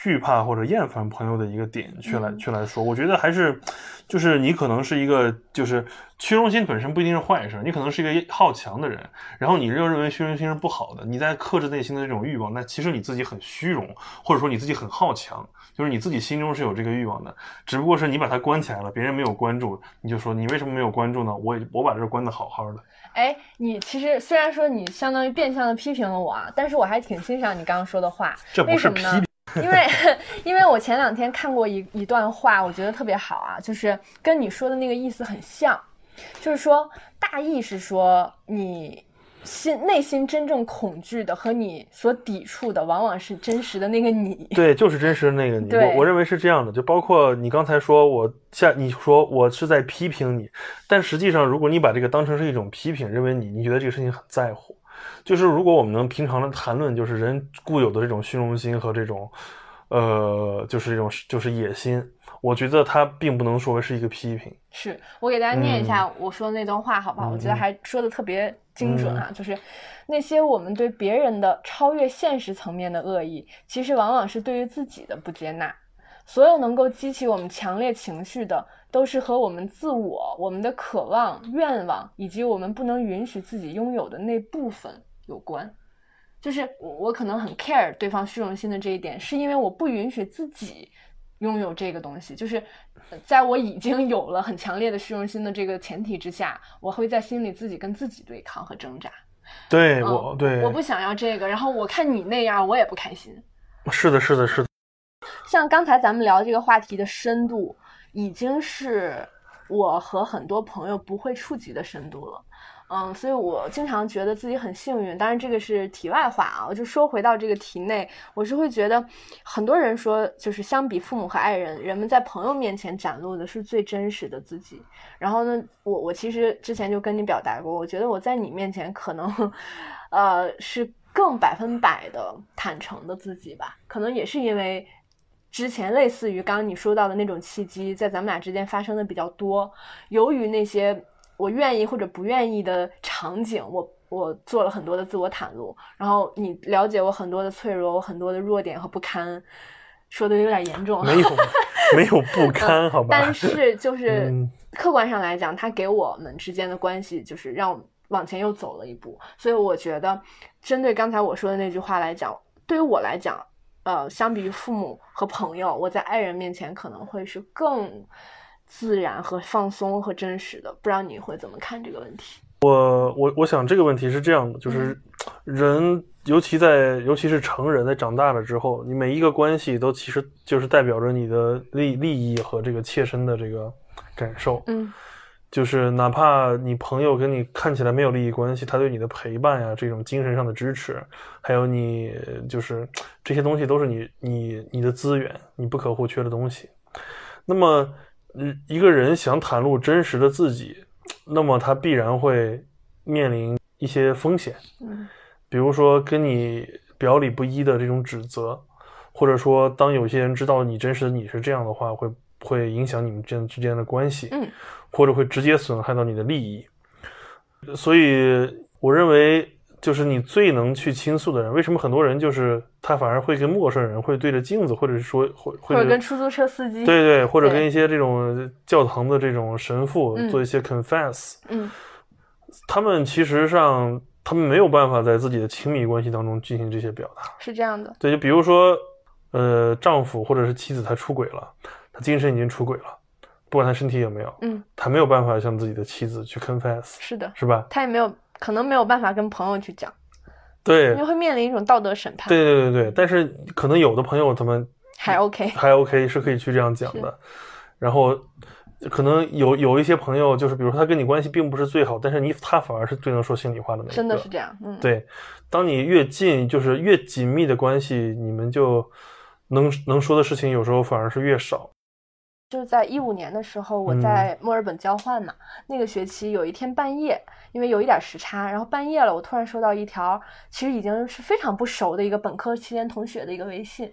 惧怕或者厌烦朋友的一个点，去来去来说，我觉得还是，就是你可能是一个，就是虚荣心本身不一定是坏事，你可能是一个好强的人，然后你又认为虚荣心是不好的，你在克制内心的这种欲望，那其实你自己很虚荣，或者说你自己很好强，就是你自己心中是有这个欲望的，只不过是你把它关起来了，别人没有关注，你就说你为什么没有关注呢？我我把这关的好好的。
哎，你其实虽然说你相当于变相的批评了我啊，但是我还挺欣赏你刚刚说的话，
这不是
批评。因为，因为我前两天看过一一段话，我觉得特别好啊，就是跟你说的那个意思很像，就是说大意是说你心内心真正恐惧的和你所抵触的，往往是真实的那个你。
对，就是真实的那个你。我我认为是这样的，就包括你刚才说我下你说我是在批评你，但实际上如果你把这个当成是一种批评，认为你你觉得这个事情很在乎。就是如果我们能平常的谈论，就是人固有的这种虚荣心和这种，呃，就是这种就是野心，我觉得它并不能说为是一个批评。
是我给大家念一下我说的那段话，好不好？我觉得还说的特别精准啊。就是那些我们对别人的超越现实层面的恶意，其实往往是对于自己的不接纳。所有能够激起我们强烈情绪的，都是和我们自我、我们的渴望、愿望以及我们不能允许自己拥有的那部分有关。就是我，我可能很 care 对方虚荣心的这一点，是因为我不允许自己拥有这个东西。就是在我已经有了很强烈的虚荣心的这个前提之下，我会在心里自己跟自己对抗和挣扎。
对我，对，
我不想要这个。然后我看你那样，我也不开心。
是的，是的，是的。
像刚才咱们聊这个话题的深度，已经是我和很多朋友不会触及的深度了。嗯，所以我经常觉得自己很幸运。当然，这个是题外话啊。我就说回到这个题内，我是会觉得，很多人说，就是相比父母和爱人，人们在朋友面前展露的是最真实的自己。然后呢，我我其实之前就跟你表达过，我觉得我在你面前可能，呃，是更百分百的坦诚的自己吧。可能也是因为。之前类似于刚刚你说到的那种契机，在咱们俩之间发生的比较多。由于那些我愿意或者不愿意的场景，我我做了很多的自我袒露，然后你了解我很多的脆弱，我很多的弱点和不堪，说的有点严重。
没有，没有不堪，好吧。
但是就 是客观上来讲，他给我们之间的关系就是让往前又走了一步。所以我觉得，针对刚才我说的那句话来讲，对于我来讲。呃，相比于父母和朋友，我在爱人面前可能会是更自然和放松和真实的。不知道你会怎么看这个问题？
我我我想这个问题是这样的，就是 人，尤其在尤其是成人，在长大了之后，你每一个关系都其实就是代表着你的利利益和这个切身的这个感受。
嗯。
就是哪怕你朋友跟你看起来没有利益关系，他对你的陪伴呀，这种精神上的支持，还有你就是这些东西都是你你你的资源，你不可或缺的东西。那么，嗯，一个人想袒露真实的自己，那么他必然会面临一些风险，
嗯，
比如说跟你表里不一的这种指责，或者说当有些人知道你真实的你是这样的话，会会影响你们之间之间的关系，
嗯。
或者会直接损害到你的利益，所以我认为，就是你最能去倾诉的人。为什么很多人就是他反而会跟陌生人，会对着镜子，或者是说，或
或者跟出租车司机，
对对，或者跟一些这种教堂的这种神父做一些 confess，
嗯，
他们其实上。他们没有办法在自己的亲密关系当中进行这些表达。
是这样的，
对，就比如说，呃，丈夫或者是妻子他出轨了，他精神已经出轨了，不管他身体有没有，
嗯，
他没有办法向自己的妻子去 confess，
是的，
是吧？
他也没有可能没有办法跟朋友去讲，
对
因为，会面临一种道德审判。
对对对对，但是可能有的朋友他们
还 OK，
还 OK 是可以去这样讲的，然后可能有有一些朋友就是，比如说他跟你关系并不是最好，但是你他反而是最能说心里话的那一个，
真的是这样。嗯，
对，当你越近，就是越紧密的关系，你们就能能说的事情有时候反而是越少。
就是在一五年的时候，我
嗯
在墨尔本交换嘛，那个学期有一天半夜，因为有一点时差，然后半夜了，我突然收到一条其实已经是非常不熟的一个本科期间同学的一个微信。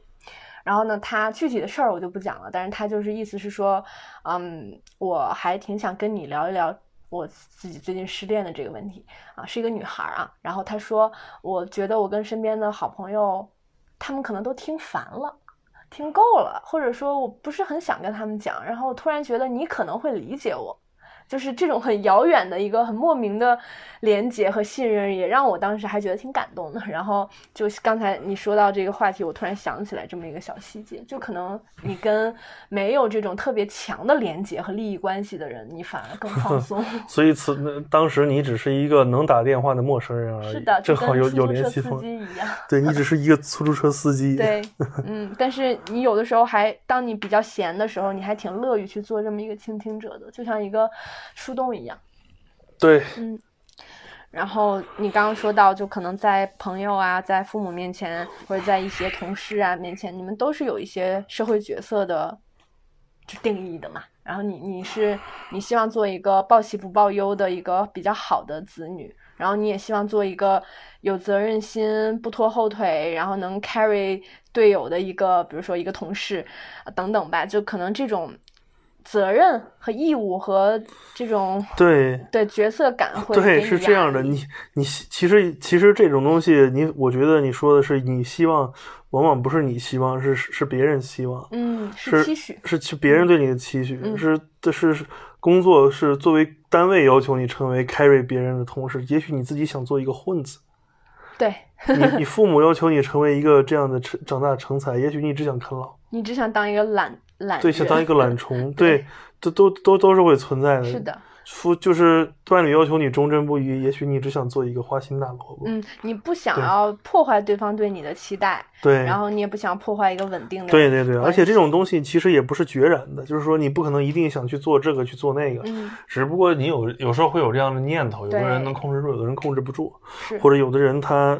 然后呢，他具体的事儿我就不讲了，但是他就是意思是说，嗯，我还挺想跟你聊一聊我自己最近失恋的这个问题啊，是一个女孩儿啊。然后她说，我觉得我跟身边的好朋友，他们可能都听烦了。听够了，或者说我不是很想跟他们讲，然后突然觉得你可能会理解我，就是这种很遥远的一个很莫名的连接和信任，也让我当时还觉得挺感动的。然后就是刚才你说到这个话题，我突然想起来这么一个小细节，就可能你跟没有这种特别强的连接和利益关系的人，你反而更放松。
所以此那当时你只是一个能打电话的陌生人而已，
是的，
正好有有联系方。
机一样。
对你只是一个出租车司机。
对，嗯，但是你有的时候还，当你比较闲的时候，你还挺乐于去做这么一个倾听者的，就像一个树洞一样。
对
嗯，然后你刚刚说到，就可能在朋友啊，在父母面前，或者在一些同事啊面前，你们都是有一些社会角色的就定义的嘛。然后你你是你希望做一个报喜不报忧的一个比较好的子女，然后你也希望做一个有责任心、不拖后腿，然后能 carry 队友的一个，比如说一个同事啊等等吧，就可能这种责任和义务和这种
对
对角色感会
对，
给
是这样的。你你其实其实这种东西，你我觉得你说的是你希望，往往不是你希望，是是别人希望。
嗯
是
期许，
是是别人对你的期许，
嗯
是这是工作是作为单位要求你成为 carry 别人的同事，也许你自己想做一个混子，
对
你你父母要求你成为一个这样的成长大成才，也许你只想啃老，
你只想当一个懒懒
对，想当一个懒虫，对，这都都都是会存在的。
是的，
夫就是伴侣要求你忠贞不渝，也许你只想做一个花心大萝卜，
嗯，你不想要破坏对方对你的期待，
对，
然后你也不想破坏一个稳定的
对对对，而且这种东西其实也不是决然的，就是说你不可能一定想去做这个去做那个，
嗯
只不过你有有时候会有这样的念头，有的人能控制住，有的人控制不住，
是
或者有的人他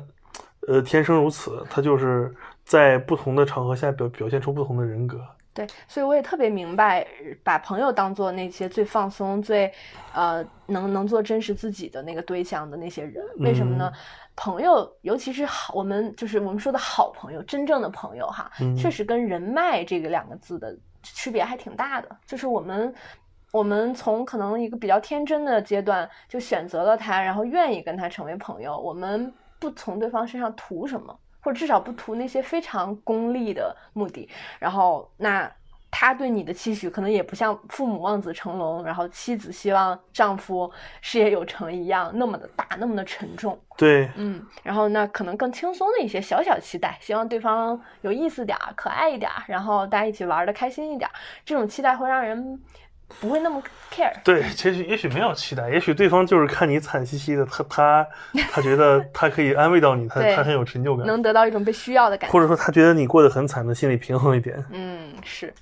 呃天生如此，他就是在不同的场合下表表现出不同的人格。
对，所以我也特别明白，把朋友当做那些最放松、最呃能能做真实自己的那个对象的那些人。为什么呢？
嗯
朋友，尤其是好，我们就是我们说的好朋友，真正的朋友哈，
嗯
确实跟人脉这个两个字的区别还挺大的。就是我们我们从可能一个比较天真的阶段就选择了他，然后愿意跟他成为朋友，我们不从对方身上图什么。或者至少不图那些非常功利的目的，然后那他对你的期许可能也不像父母望子成龙，然后妻子希望丈夫事业有成一样那么的大，那么的沉重。
对，
嗯，然后那可能更轻松的一些小小期待，希望对方有意思点儿、可爱一点儿，然后大家一起玩的开心一点儿，这种期待会让人不会那么 care。
对，也许也许没有期待，也许对方就是看你惨兮兮的，他他他觉得他可以安慰到你，他他很有成就感，
能得到一种被需要的感觉，
或者说他觉得你过得很惨的，心里平衡一点。
嗯，是。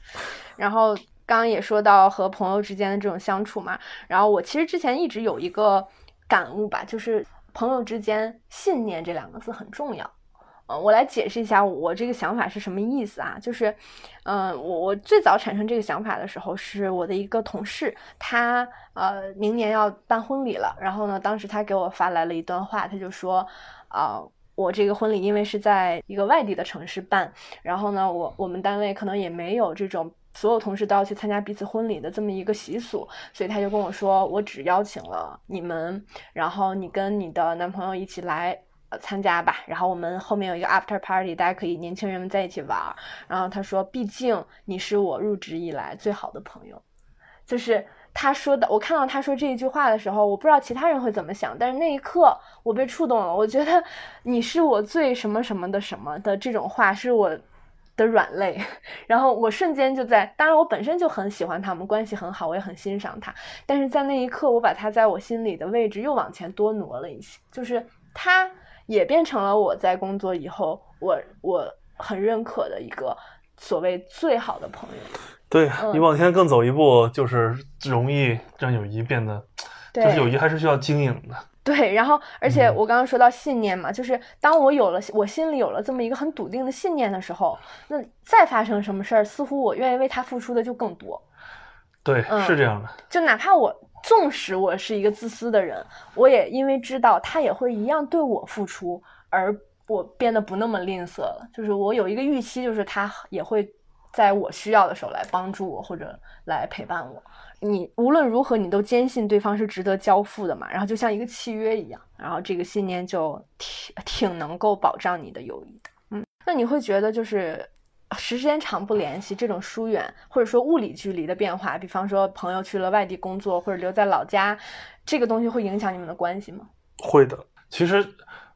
然后刚刚也说到和朋友之间的这种相处嘛，然后我其实之前一直有一个感悟吧，就是朋友之间信念这两个字很重要。呃，我来解释一下我这个想法是什么意思啊？就是，嗯、我我最早产生这个想法的时候，是我的一个同事，他呃明年要办婚礼了，然后呢，当时他给我发来了一段话，他就说，啊、我这个婚礼因为是在一个外地的城市办，然后呢，我我们单位可能也没有这种所有同事都要去参加彼此婚礼的这么一个习俗，所以他就跟我说，我只邀请了你们，然后你跟你的男朋友一起来。参加吧，然后我们后面有一个 after party，大家可以年轻人们在一起玩儿。然后他说，毕竟你是我入职以来最好的朋友，就是他说的，我看到他说这一句话的时候，我不知道其他人会怎么想，但是那一刻我被触动了。我觉得你是我最什么什么的什么的这种话是我的软肋，然后我瞬间就在，当然我本身就很喜欢他们，关系很好，我也很欣赏他，但是在那一刻，我把他在我心里的位置又往前多挪了一些，就是他也变成了我在工作以后，我我很认可的一个所谓最好的朋友。
对你往前更走一步，就是容易让友谊变得，就是友谊还是需要经营的。
对，然后而且我刚刚说到信念嘛，就是当我有了我心里有了这么一个很笃定的信念的时候，那再发生什么事儿，似乎我愿意为他付出的就更多。
对，是这样的。
就哪怕我纵使我是一个自私的人，我也因为知道他也会一样对我付出，而我变得不那么吝啬了。就是我有一个预期，就是他也会。在我需要的时候来帮助我或者来陪伴我，你无论如何你都坚信对方是值得交付的嘛，然后就像一个契约一样，然后这个信念就挺挺能够保障你的友谊的。嗯，那你会觉得就是时间长不联系，这种疏远或者说物理距离的变化，比方说朋友去了外地工作或者留在老家，这个东西会影响你们的关系吗？
会的，其实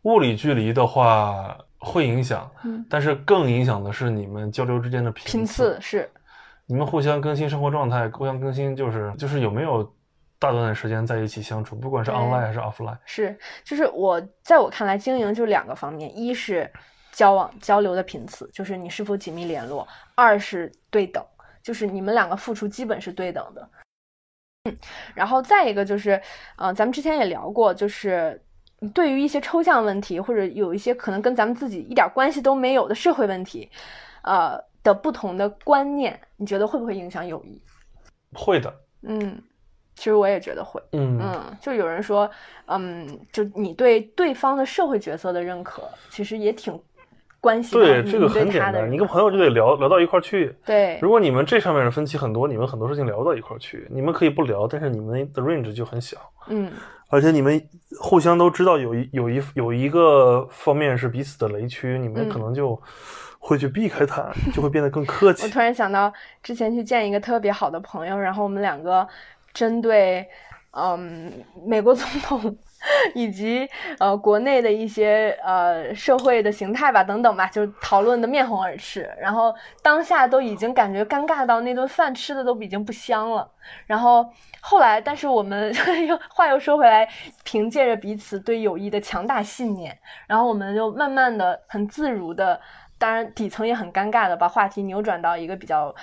物理距离的话。会影响，但是更影响的是你们交流之间的
频次，是
你们互相更新生活状态，互相更新，就是就是有没有大段的时间在一起相处，不管是 online 还是 offline，
是就是我在我看来，经营就两个方面，一是交往交流的频次，就是你是否紧密联络；二是对等，就是你们两个付出基本是对等的。嗯，然后再一个就是，嗯，咱们之前也聊过，就是。对于一些抽象问题，或者有一些可能跟咱们自己一点关系都没有的社会问题，呃的不同的观念，你觉得会不会影响友谊？
会的。
嗯，其实我也觉得会。
嗯
嗯，就有人说，嗯，就你对对方的社会角色的认可，其实也挺。关系
对这个很简单，你跟朋友就得聊聊到一块儿去。
对，
如果你们这上面的分歧很多，你们很多事情聊不到一块儿去。你们可以不聊，但是你们的 range 就很小。
嗯，
而且你们互相都知道有一有一有一个方面是彼此的雷区，你们可能就会去避开它，就会变得更客气。
我突然想到，之前去见一个特别好的朋友，然后我们两个针对嗯美国总统。以及呃，国内的一些呃社会的形态吧，等等吧，就是讨论的面红耳赤。然后当下都已经感觉尴尬到那顿饭吃的都已经不香了。然后后来，但是我们 又话又说回来，凭借着彼此对友谊的强大信念，然后我们就慢慢的、很自如的，当然底层也很尴尬的，把话题扭转到一个比较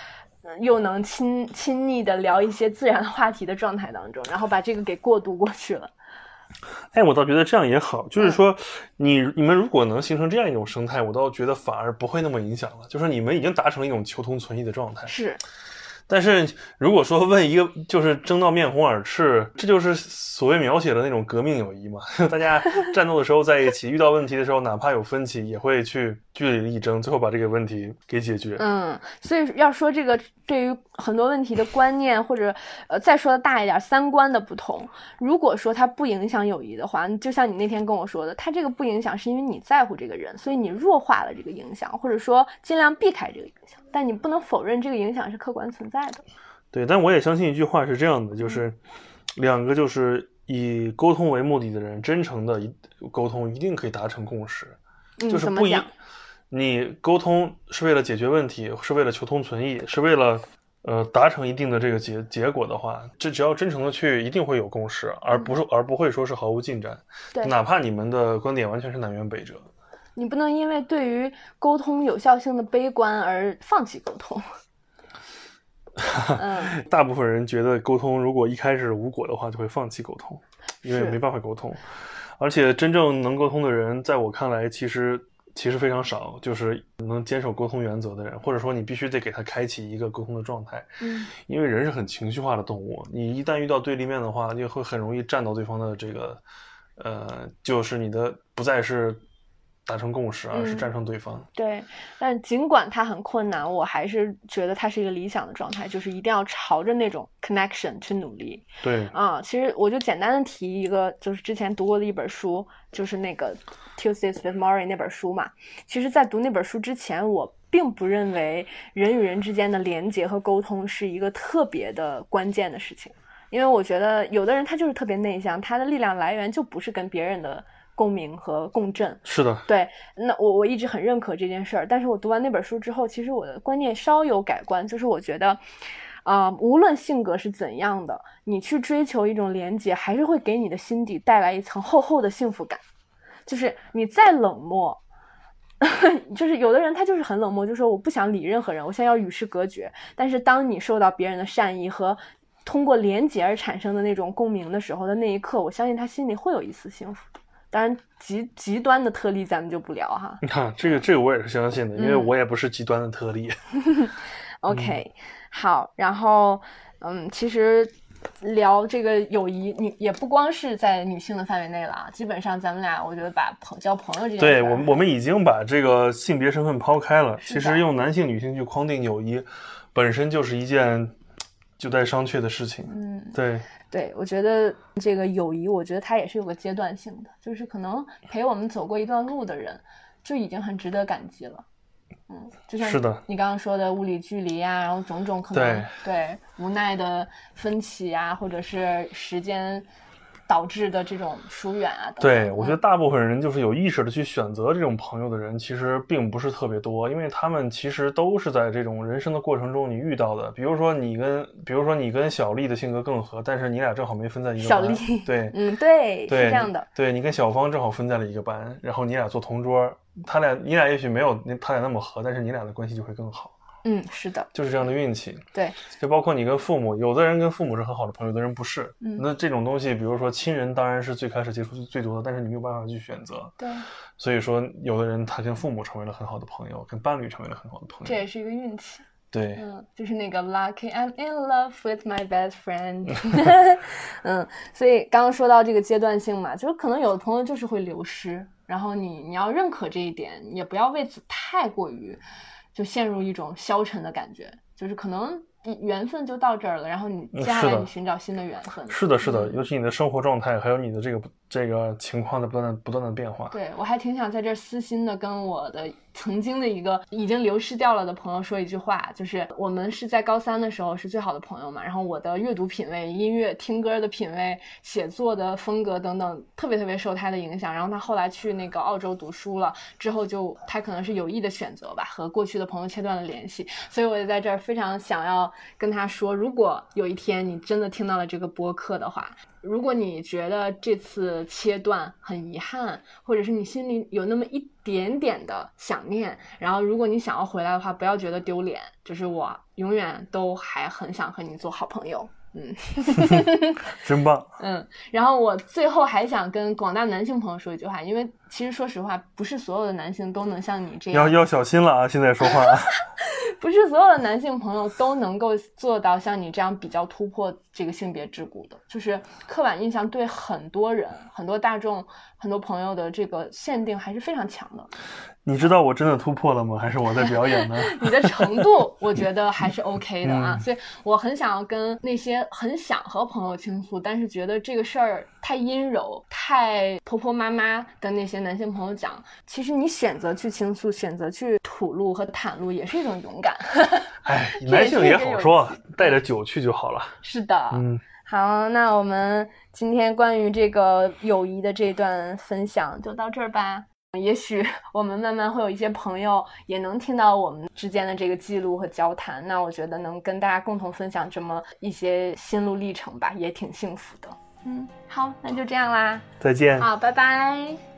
又能亲亲昵的聊一些自然话题的状态当中，然后把这个给过渡过去了。
哎，我倒觉得这样也好，就是说，你你们如果能形成这样一种生态，我倒觉得反而不会那么影响了。就是你们已经达成了一种求同存异的状态。
是。
但是如果说问一个，就是争到面红耳赤，这就是所谓描写的那种革命友谊嘛？大家战斗的时候在一起，遇到问题的时候，哪怕有分歧，也会去据理力争，最后把这个问题给解决。
嗯，所以要说这个对于很多问题的观念，或者呃再说的大一点，三观的不同，如果说它不影响友谊的话，就像你那天跟我说的，它这个不影响是因为你在乎这个人，所以你弱化了这个影响，或者说尽量避开这个影响。但你不能否认这个影响是客观存在的。
对，但我也相信一句话是这样的，就是两个就是以沟通为目的的人，真诚的沟通一定可以达成共识。就是不一，你沟通是为了解决问题，是为了求同存异，是为了呃达成一定的这个结结果的话，这只要真诚的去，一定会有共识，而不是而不会说是毫无进展。
对，
哪怕你们的观点完全是南辕北辙。
你不能因为对于沟通有效性的悲观而放弃沟通。嗯，
大部分人觉得沟通如果一开始无果的话，就会放弃沟通，因为没办法沟通。而且真正能沟通的人，在我看来，其实其实非常少，就是能坚守沟通原则的人，或者说你必须得给他开启一个沟通的状态。
嗯，
因为人是很情绪化的动物，你一旦遇到对立面的话，就会很容易站到对方的这个，呃，就是你的不再是。达成共识，而是战胜对方。
对，但尽管它很困难，我还是觉得它是一个理想的状态，就是一定要朝着那种 connection 去努力。
对，
啊，其实我就简单的提一个，就是之前读过的一本书，就是那个 Tuesdays with m o r i 那本书嘛。其实，在读那本书之前，我并不认为人与人之间的连接和沟通是一个特别的关键的事情。因为我觉得有的人他就是特别内向，他的力量来源就不是跟别人的共鸣和共振。
是的，
对，那我我一直很认可这件事儿，但是我读完那本书之后，其实我的观念稍有改观，就是我觉得，啊，无论性格是怎样的，你去追求一种连接，还是会给你的心底带来一层厚厚的幸福感。就是你再冷漠。就是有的人他就是很冷漠，就说我不想理任何人，我现在要与世隔绝。但是当你受到别人的善意和通过连结而产生的那种共鸣的时候的那一刻，我相信他心里会有一丝幸福。当然极极端的特例咱们就不聊哈。
你 看这个这个我也是相信的，因为我也不是极端的特例。
OK，好，然后嗯，其实。聊这个友谊，女也不光是在女性的范围内了啊。基本上咱们俩，我觉得把朋交朋友这件，
对我我们已经把这个性别身份抛开了。其实用男性、女性去框定友谊，本身就是一件就待商榷的事情。
嗯，
对
对，我觉得这个友谊，我觉得它也是有个阶段性的，就是可能陪我们走过一段路的人，就已经很值得感激了。嗯，就像
是的，
你刚刚说的物理距离啊，然后种种可能对无奈的分歧啊，或者是时间导致的这种疏远啊。
对，我觉得大部分人就是有意识的去选择这种朋友的人，其实并不是特别多，因为他们其实都是在这种人生的过程中你遇到的。比如说你跟，比如说你跟小丽的性格更合，但是你俩正好没分在一个
班。小丽，
对，
嗯，对，是
这
样的。
对你跟小芳正好分在了一个班，然后你俩做同桌。他俩，你俩也许没有那他俩那么合，但是你俩的关系就会更好。
嗯，是的，
就是这样的运气。
对，
就包括你跟父母，有的人跟父母是很好的朋友，有的人不是。嗯，那这种东西，比如说亲人，当然是最开始接触最多的，但是你没有办法去选择。
对，
所以说，有的人他跟父母成为了很好的朋友，跟伴侣成为了很好的朋友，
这也是一个运气。
对，
嗯，就是那个 lucky I'm in love with my best friend。嗯，所以刚刚说到这个阶段性嘛，就是可能有的朋友就是会流失。然后你你要认可这一点，也不要为此太过于就陷入一种消沉的感觉，就是可能。缘分就到这儿了，然后你接下来你寻找新的缘分。
是的，是的，尤其你的生活状态，还有你的这个这个情况的不断的不断的变化。
对我还挺想在这儿私心的跟我的曾经的一个已经流失掉了的朋友说一句话，就是我们是在高三的时候是最好的朋友嘛。然后我的阅读品味、音乐听歌的品味、写作的风格等等，特别特别受他的影响。然后他后来去那个澳洲读书了之后，就他可能是有意的选择吧，和过去的朋友切断了联系。所以我也在这儿非常想要。跟他说，如果有一天你真的听到了这个播客的话，如果你觉得这次切断很遗憾，或者是你心里有那么一点点的想念，然后如果你想要回来的话，不要觉得丢脸，就是我永远都还很想和你做好朋友。嗯，
真棒。
嗯，然后我最后还想跟广大男性朋友说一句话，因为其实说实话，不是所有的男性都能像你这样。
要要小心了啊！现在说话。
不是所有的男性朋友都能够做到像你这样比较突破这个性别桎梏的，就是刻板印象对很多人、很多大众、很多朋友的这个限定还是非常强的。
你知道我真的突破了吗？还是我在表演呢？
你的程度，我觉得还是 OK 的啊。所以我很想要跟那些很想和朋友倾诉，但是觉得这个事儿太阴柔、太婆婆妈妈的那些男性朋友讲，其实你选择去倾诉、选择去吐露和袒露，也是一种勇敢。
哎，男性也好说，带着酒去就好了。
是的，嗯，好，那我们今天关于这个友谊的这段分享就到这儿吧。也许 我们慢慢会有一些朋友也能听到我们之间的这个记录和交谈，那我觉得能跟大家共同分享这么一些心路历程吧，也挺幸福的。嗯，好，那就这样啦，
再见。
好，拜拜。